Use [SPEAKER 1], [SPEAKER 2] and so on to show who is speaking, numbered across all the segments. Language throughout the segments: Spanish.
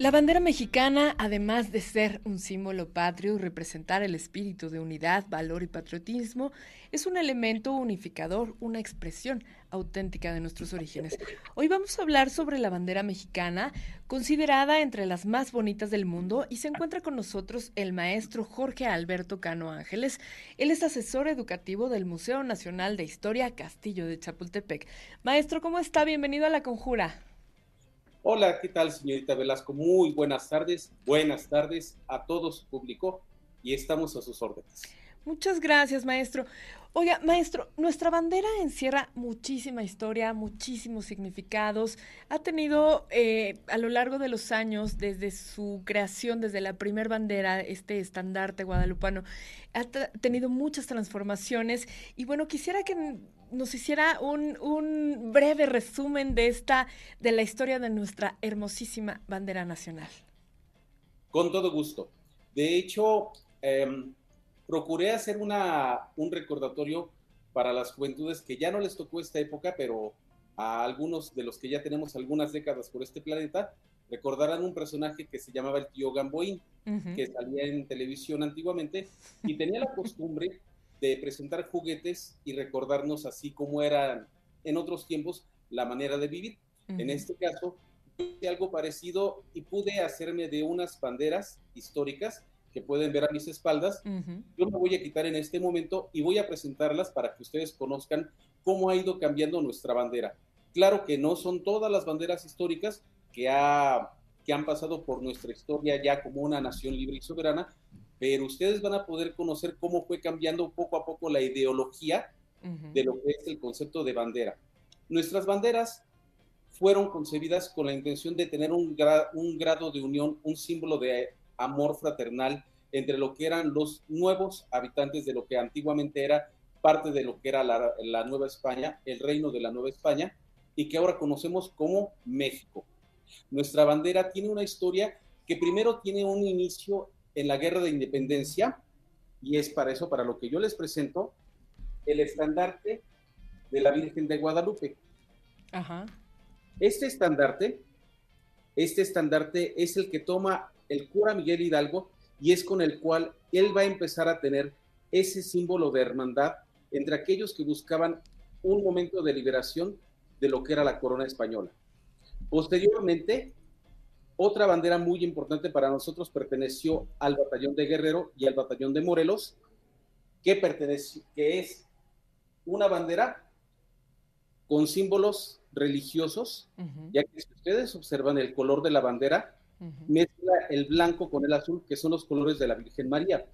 [SPEAKER 1] La bandera mexicana, además de ser un símbolo patrio y representar el espíritu de unidad, valor y patriotismo, es un elemento unificador, una expresión auténtica de nuestros orígenes. Hoy vamos a hablar sobre la bandera mexicana, considerada entre las más bonitas del mundo, y se encuentra con nosotros el maestro Jorge Alberto Cano Ángeles. Él es asesor educativo del Museo Nacional de Historia Castillo de Chapultepec. Maestro, ¿cómo está? Bienvenido a la conjura.
[SPEAKER 2] Hola, ¿qué tal, señorita Velasco? Muy buenas tardes, buenas tardes a todo su público y estamos a sus órdenes.
[SPEAKER 1] Muchas gracias, maestro. Oiga, maestro, nuestra bandera encierra muchísima historia, muchísimos significados. Ha tenido eh, a lo largo de los años, desde su creación, desde la primer bandera, este estandarte guadalupano, ha tenido muchas transformaciones. Y bueno, quisiera que nos hiciera un, un, breve resumen de esta, de la historia de nuestra hermosísima bandera nacional.
[SPEAKER 2] Con todo gusto. De hecho, em, procuré hacer una, un recordatorio para las juventudes que ya no les tocó esta época, pero a algunos de los que ya tenemos algunas décadas por este planeta, recordarán un personaje que se llamaba el tío Gamboín, que salía en televisión antiguamente y tenía la costumbre de presentar juguetes y recordarnos así como eran en otros tiempos la manera de vivir. En este caso, hice algo parecido y pude hacerme de unas banderas históricas que pueden ver a mis espaldas. Yo me voy a quitar en este momento y voy a presentarlas para que ustedes conozcan cómo ha ido cambiando nuestra bandera. Claro que no son todas las banderas históricas que, ha, que han pasado por nuestra historia ya como una nación libre y soberana, pero ustedes van a poder conocer cómo fue cambiando poco a poco la ideología de lo que es el concepto de bandera. Nuestras banderas fueron concebidas con la intención de tener un, un grado de unión, un símbolo de amor fraternal entre lo que eran los nuevos habitantes de lo que antiguamente era parte de lo que era la, la Nueva España, el reino de la Nueva España, y que ahora conocemos como México. Nuestra bandera tiene una historia que primero tiene un inicio en la guerra de independencia, y es para eso, para lo que yo les presento, el estandarte de la Virgen de Guadalupe. Este estandarte, este estandarte es el que toma el cura Miguel Hidalgo y es con el cual él va a empezar a tener ese símbolo de hermandad entre aquellos que buscaban un momento de liberación de lo que era la corona española. Posteriormente, otra bandera muy importante para nosotros perteneció al batallón de Guerrero y al batallón de Morelos, que, pertenece, que es una bandera con símbolos religiosos, ya que si ustedes observan el color de la bandera, mezcla el blanco con el azul, que son los colores de la Virgen María.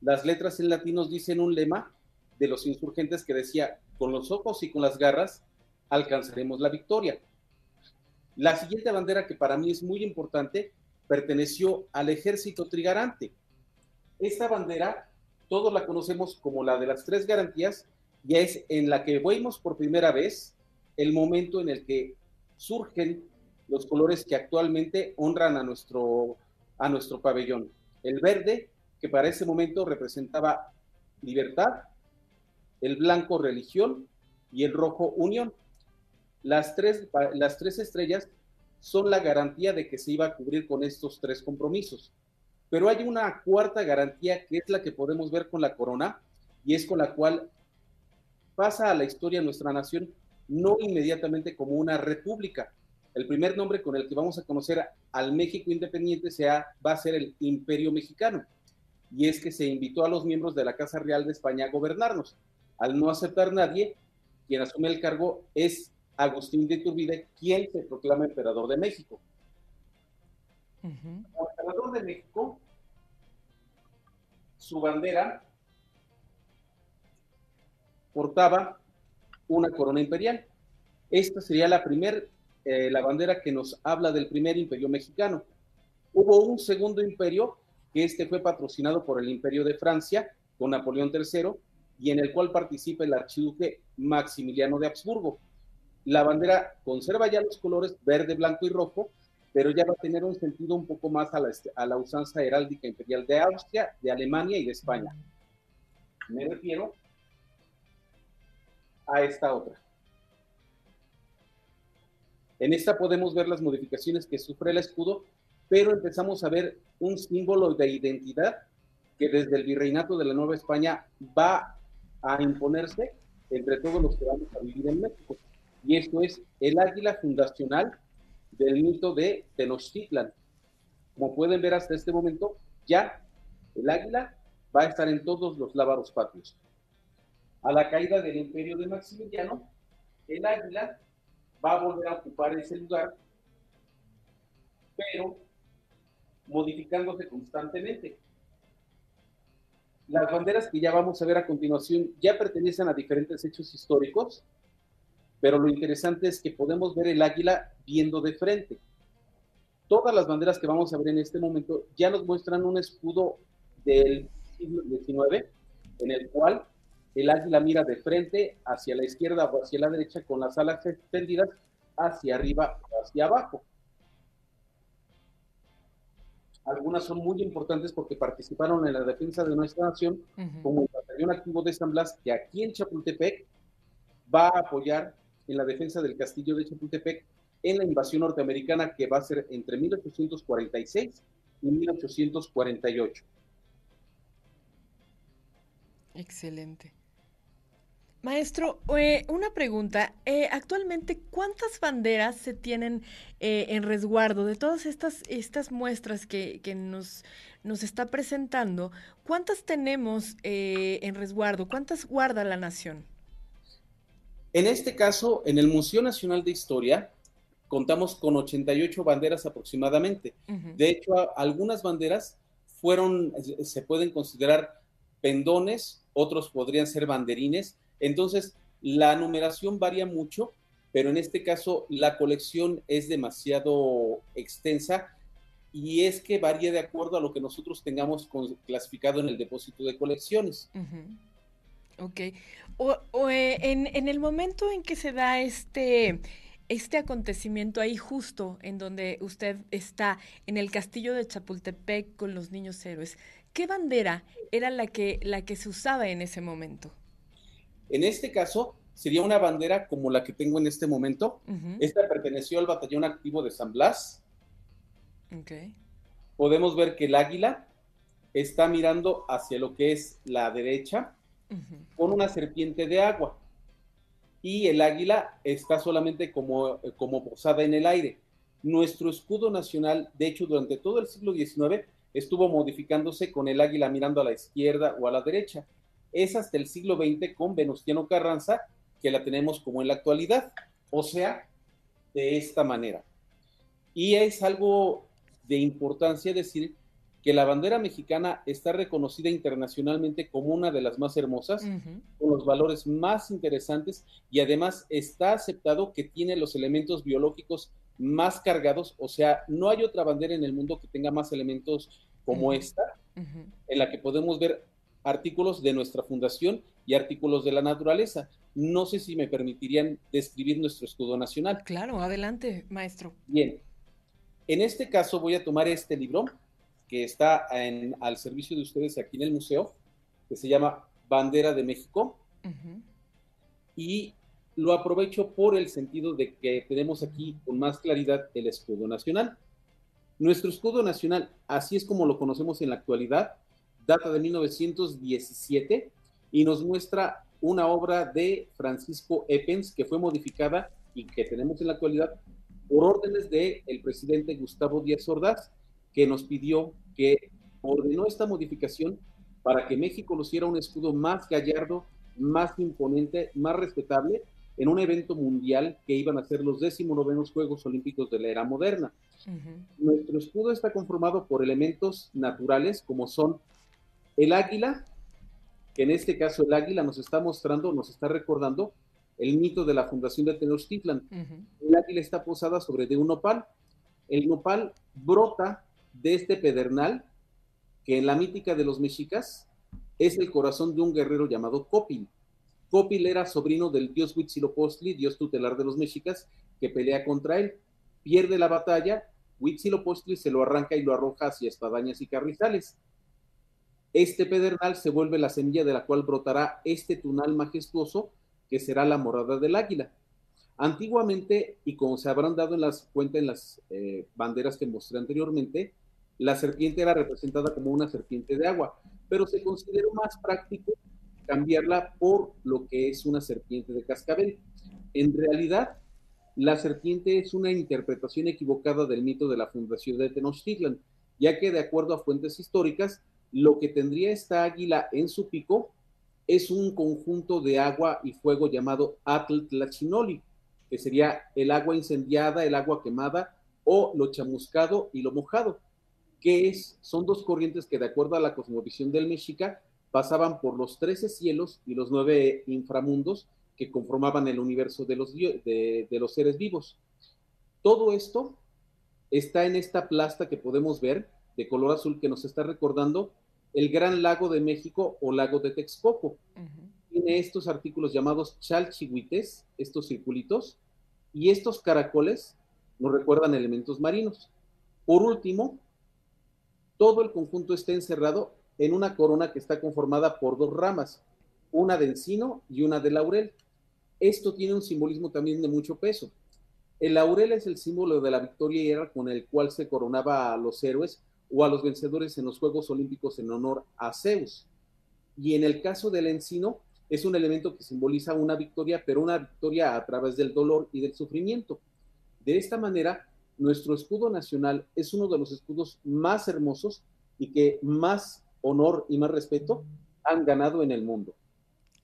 [SPEAKER 2] Las letras en latinos dicen un lema de los insurgentes que decía, con los ojos y con las garras alcanzaremos la victoria. La siguiente bandera que para mí es muy importante perteneció al ejército trigarante. Esta bandera todos la conocemos como la de las tres garantías y es en la que vemos por primera vez el momento en el que surgen los colores que actualmente honran a nuestro, a nuestro pabellón. El verde, que para ese momento representaba libertad, el blanco religión y el rojo unión. Las tres, las tres estrellas son la garantía de que se iba a cubrir con estos tres compromisos. Pero hay una cuarta garantía que es la que podemos ver con la corona y es con la cual pasa a la historia nuestra nación no inmediatamente como una república. El primer nombre con el que vamos a conocer al México independiente sea, va a ser el Imperio Mexicano. Y es que se invitó a los miembros de la Casa Real de España a gobernarnos. Al no aceptar nadie, quien asume el cargo es Agustín de Iturbide, quien se proclama emperador de México. Como emperador de México, su bandera portaba una corona imperial. Esta sería la primera, eh, la bandera que nos habla del primer imperio mexicano. Hubo un segundo imperio, que este fue patrocinado por el imperio de Francia, con Napoleón III, y en el cual participa el archiduque Maximiliano de Habsburgo. La bandera conserva ya los colores verde, blanco y rojo, pero ya va a tener un sentido un poco más a la, a la usanza heráldica imperial de Austria, de Alemania y de España. Me refiero a esta otra. En esta podemos ver las modificaciones que sufre el escudo, pero empezamos a ver un símbolo de identidad que desde el virreinato de la Nueva España va a imponerse entre todos los que vamos a vivir en México. Y esto es el águila fundacional del mito de Tenochtitlan. Como pueden ver hasta este momento, ya el águila va a estar en todos los lábaros patrios. A la caída del imperio de Maximiliano, el águila va a volver a ocupar ese lugar, pero modificándose constantemente. Las banderas que ya vamos a ver a continuación ya pertenecen a diferentes hechos históricos, pero lo interesante es que podemos ver el águila viendo de frente. Todas las banderas que vamos a ver en este momento ya nos muestran un escudo del siglo XIX, en el cual el águila mira de frente hacia la izquierda o hacia la derecha con las alas extendidas hacia arriba o hacia abajo. Algunas son muy importantes porque participaron en la defensa de nuestra nación, como el batallón activo de San Blas, que aquí en Chapultepec va a apoyar en la defensa del castillo de Chapultepec en la invasión norteamericana que va a ser entre 1846 y 1848.
[SPEAKER 1] Excelente. Maestro, eh, una pregunta. Eh, actualmente, ¿cuántas banderas se tienen eh, en resguardo de todas estas, estas muestras que, que nos, nos está presentando? ¿Cuántas tenemos en resguardo? ¿Cuántas guarda la nación?
[SPEAKER 2] En este caso, en el Museo Nacional de Historia, contamos con 88 banderas aproximadamente. De hecho, algunas banderas fueron, se pueden considerar pendones, otros podrían ser banderines entonces, la numeración varía mucho, pero en este caso la colección es demasiado extensa y es que varía de acuerdo a lo que nosotros tengamos clasificado en el depósito de colecciones.
[SPEAKER 1] Ok. O, eh, en, en, el momento en que se da este, este acontecimiento ahí justo en donde usted está, en el castillo de Chapultepec con los niños héroes, ¿qué bandera era la que, la que se usaba en ese momento?
[SPEAKER 2] En este caso, sería una bandera como la que tengo en este momento. Esta perteneció al batallón activo de San Blas. Podemos ver que el águila está mirando hacia lo que es la derecha con una serpiente de agua. Y el águila está solamente como, como posada en el aire. Nuestro escudo nacional, de hecho, durante todo el siglo XIX, estuvo modificándose con el águila mirando a la izquierda o a la derecha es hasta el siglo XX con Venustiano Carranza que la tenemos como en la actualidad, o sea, de esta manera. Y es algo de importancia decir que la bandera mexicana está reconocida internacionalmente como una de las más hermosas, con los valores más interesantes y además está aceptado que tiene los elementos biológicos más cargados, o sea, no hay otra bandera en el mundo que tenga más elementos como esta, en la que podemos ver artículos de nuestra fundación y artículos de la naturaleza. No sé si me permitirían describir nuestro escudo nacional.
[SPEAKER 1] Claro, adelante, maestro.
[SPEAKER 2] Bien, en este caso voy a tomar este libro que está en, al servicio de ustedes aquí en el museo, que se llama Bandera de México, y lo aprovecho por el sentido de que tenemos aquí con más claridad el escudo nacional. Nuestro escudo nacional, así es como lo conocemos en la actualidad, data de 1917 y nos muestra una obra de Francisco Eppens que fue modificada y que tenemos en la actualidad por órdenes del el presidente Gustavo Díaz Ordaz, que nos pidió que ordenó esta modificación para que México luciera un escudo más gallardo, más imponente, más respetable en un evento mundial que iban a ser los 19 Juegos Olímpicos de la era moderna. Nuestro escudo está conformado por elementos naturales como son el águila, que en este caso el águila nos está mostrando, nos está recordando el mito de la fundación de Tenochtitlan. El águila está posada sobre de un nopal. El nopal brota de este pedernal, que en la mítica de los mexicas es el corazón de un guerrero llamado Copil. Copil era sobrino del dios Huitzilopochtli, dios tutelar de los mexicas, que pelea contra él. Pierde la batalla, Huitzilopochtli se lo arranca y lo arroja hacia espadañas y carrizales. Este pedernal se vuelve la semilla de la cual brotará este tunal majestuoso que será la morada del águila. Antiguamente, y como se habrán dado en las cuenta en las eh, banderas que mostré anteriormente, la serpiente era representada como una serpiente de agua, pero se consideró más práctico cambiarla por lo que es una serpiente de cascabel. En realidad, la serpiente es una interpretación equivocada del mito de la fundación de Tenochtitlan, ya que de acuerdo a fuentes históricas, lo que tendría esta águila en su pico es un conjunto de agua y fuego llamado Atl Tlachinoli, que sería el agua incendiada, el agua quemada o lo chamuscado y lo mojado, que es, son dos corrientes que de acuerdo a la cosmovisión del Mexica pasaban por los trece cielos y los nueve inframundos que conformaban el universo de los, de los seres vivos. Todo esto está en esta plasta que podemos ver de color azul que nos está recordando el Gran Lago de México o Lago de Texcoco. Tiene estos artículos llamados chalchihuites, estos circulitos, y estos caracoles nos recuerdan elementos marinos. Por último, todo el conjunto está encerrado en una corona que está conformada por dos ramas, una de encino y una de laurel. Esto tiene un simbolismo también de mucho peso. El laurel es el símbolo de la victoria y era con el cual se coronaba a los héroes o a los vencedores en los Juegos Olímpicos en honor a Zeus. Y en el caso del encino, es un elemento que simboliza una victoria, pero una victoria a través del dolor y del sufrimiento. De esta manera, nuestro escudo nacional es uno de los escudos más hermosos y que más honor y más respeto han ganado en el mundo.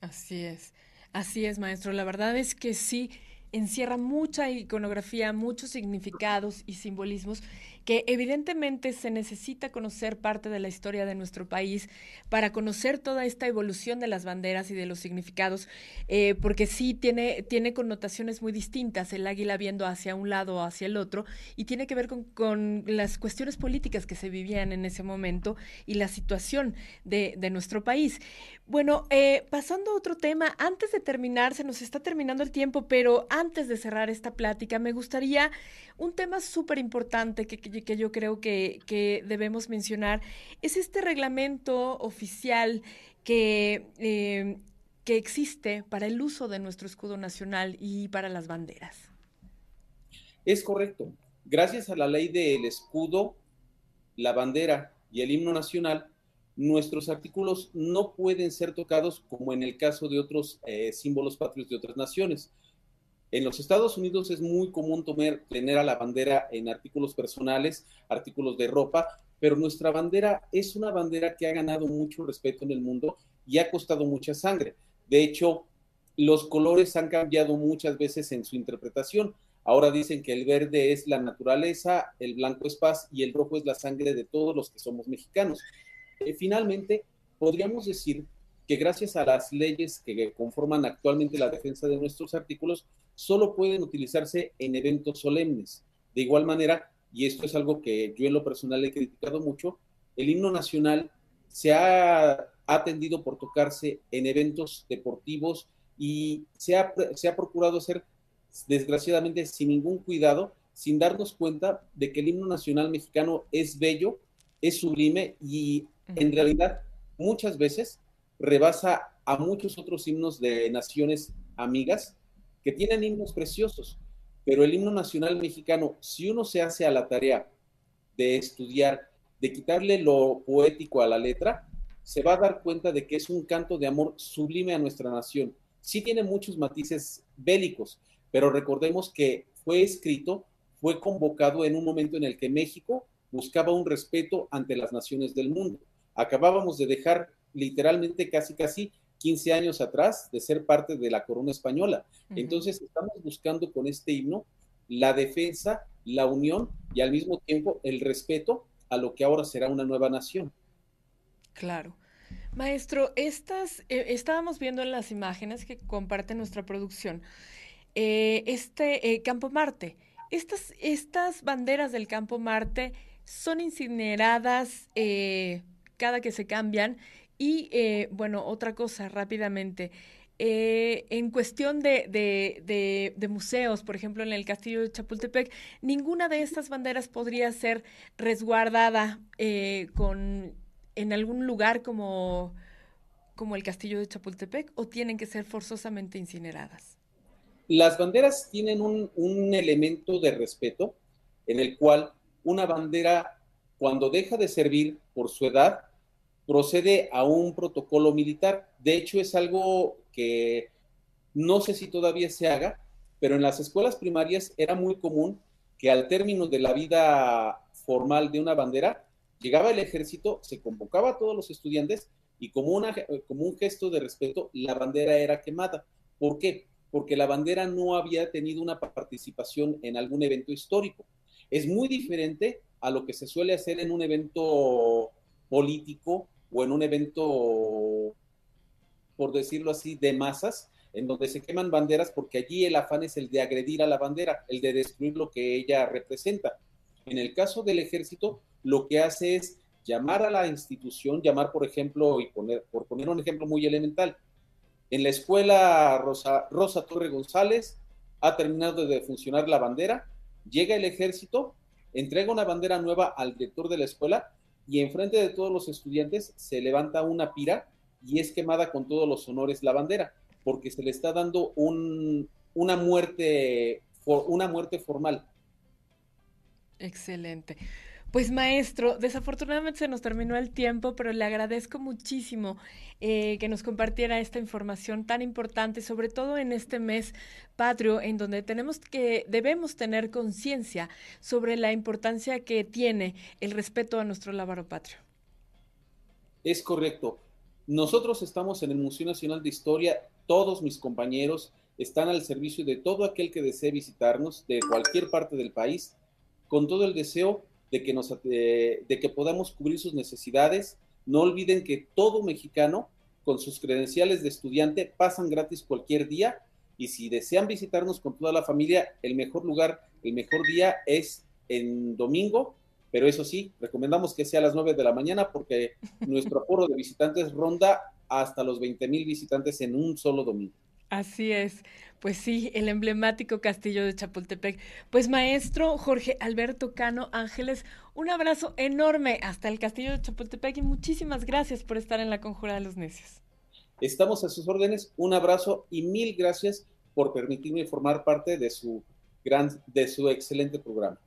[SPEAKER 1] Así es, así es, maestro. La verdad es que sí, encierra mucha iconografía, muchos significados y simbolismos que evidentemente se necesita conocer parte de la historia de nuestro país para conocer toda esta evolución de las banderas y de los significados, eh, porque sí tiene, tiene connotaciones muy distintas, el águila viendo hacia un lado o hacia el otro, y tiene que ver con, las cuestiones políticas que se vivían en ese momento y la situación de, de nuestro país. Bueno, eh, pasando a otro tema, antes de terminar, se nos está terminando el tiempo, pero antes de cerrar esta plática, me gustaría un tema súper importante que, que, yo creo que, que, debemos mencionar, es este reglamento oficial que, eh, que existe para el uso de nuestro escudo nacional y para las banderas.
[SPEAKER 2] Es correcto. Gracias a la ley del escudo, la bandera y el himno nacional, nuestros artículos no pueden ser tocados como en el caso de otros eh, símbolos patrios de otras naciones. En los Estados Unidos es muy común tener a la bandera en artículos personales, artículos de ropa, pero nuestra bandera es una bandera que ha ganado mucho respeto en el mundo y ha costado mucha sangre. De hecho, los colores han cambiado muchas veces en su interpretación. Ahora dicen que el verde es la naturaleza, el blanco es paz y el rojo es la sangre de todos los que somos mexicanos. Eh, finalmente, podríamos decir que gracias a las leyes que conforman actualmente la defensa de nuestros artículos, solo pueden utilizarse en eventos solemnes. De igual manera, y esto es algo que yo en lo personal he criticado mucho, el himno nacional se ha, atendido por tocarse en eventos deportivos y se ha, se ha procurado hacer, desgraciadamente, sin ningún cuidado, sin darnos cuenta de que el himno nacional mexicano es bello, es sublime y en realidad muchas veces rebasa a muchos otros himnos de naciones amigas que tienen himnos preciosos, pero el himno nacional mexicano, si uno se hace a la tarea de estudiar, de quitarle lo poético a la letra, se va a dar cuenta de que es un canto de amor sublime a nuestra nación. Sí tiene muchos matices bélicos, pero recordemos que fue escrito, fue convocado en un momento en el que México buscaba un respeto ante las naciones del mundo acabábamos de dejar literalmente casi casi 15 años atrás de ser parte de la corona española. Entonces estamos buscando con este himno la defensa, la unión y al mismo tiempo el respeto a lo que ahora será una nueva nación.
[SPEAKER 1] Claro. Maestro, estas, eh, estábamos viendo en las imágenes que comparte nuestra producción, eh, este eh, Campo Marte. Estas, estas banderas del Campo Marte son incineradas cada que se cambian. Y eh, bueno, otra cosa rápidamente. Eh, en cuestión de, de, museos, por ejemplo, en el castillo de Chapultepec, ninguna de estas banderas podría ser resguardada eh, con, en algún lugar como como el castillo de Chapultepec o tienen que ser forzosamente incineradas?
[SPEAKER 2] Las banderas tienen un, un elemento de respeto en el cual una bandera, cuando deja de servir por su edad, procede a un protocolo militar. De hecho, es algo que no sé si todavía se haga, pero en las escuelas primarias era muy común que al término de la vida formal de una bandera, llegaba el ejército, se convocaba a todos los estudiantes y como, una, un gesto de respeto, la bandera era quemada. ¿Por qué? Porque la bandera no había tenido una participación en algún evento histórico. Es muy diferente a lo que se suele hacer en un evento político o en un evento, por decirlo así, de masas, en donde se queman banderas porque allí el afán es el de agredir a la bandera, el de destruir lo que ella representa. En el caso del ejército, lo que hace es llamar a la institución, llamar, por ejemplo, y poner, por poner un ejemplo muy elemental, en la escuela Rosa, Rosa Torre González ha terminado de funcionar la bandera, llega el ejército, entrega una bandera nueva al director de la escuela y enfrente de todos los estudiantes se levanta una pira y es quemada con todos los honores la bandera, porque se le está dando un, una, muerte, una muerte formal.
[SPEAKER 1] Excelente. Pues maestro, desafortunadamente se nos terminó el tiempo, pero le agradezco muchísimo eh, que nos compartiera esta información tan importante, sobre todo en este mes patrio, en donde tenemos que, debemos tener conciencia sobre la importancia que tiene el respeto a nuestro lábaro patrio.
[SPEAKER 2] Es correcto. Nosotros estamos en el Museo Nacional de Historia, todos mis compañeros están al servicio de todo aquel que desee visitarnos de cualquier parte del país, con todo el deseo de que, nos, de, que podamos cubrir sus necesidades. No olviden que todo mexicano con sus credenciales de estudiante pasan gratis cualquier día y si desean visitarnos con toda la familia, el mejor lugar, el mejor día es en domingo, pero eso sí, recomendamos que sea a las 9 de la mañana porque nuestro aforo de visitantes ronda hasta los 20 mil visitantes en un solo domingo.
[SPEAKER 1] Así es. Pues sí, el emblemático castillo de Chapultepec. Pues maestro Jorge Alberto Cano Ángeles, un abrazo enorme hasta el castillo de Chapultepec y muchísimas gracias por estar en la Conjura de los Necios.
[SPEAKER 2] Estamos a sus órdenes, un abrazo y mil gracias por permitirme formar parte de su gran, de su excelente programa.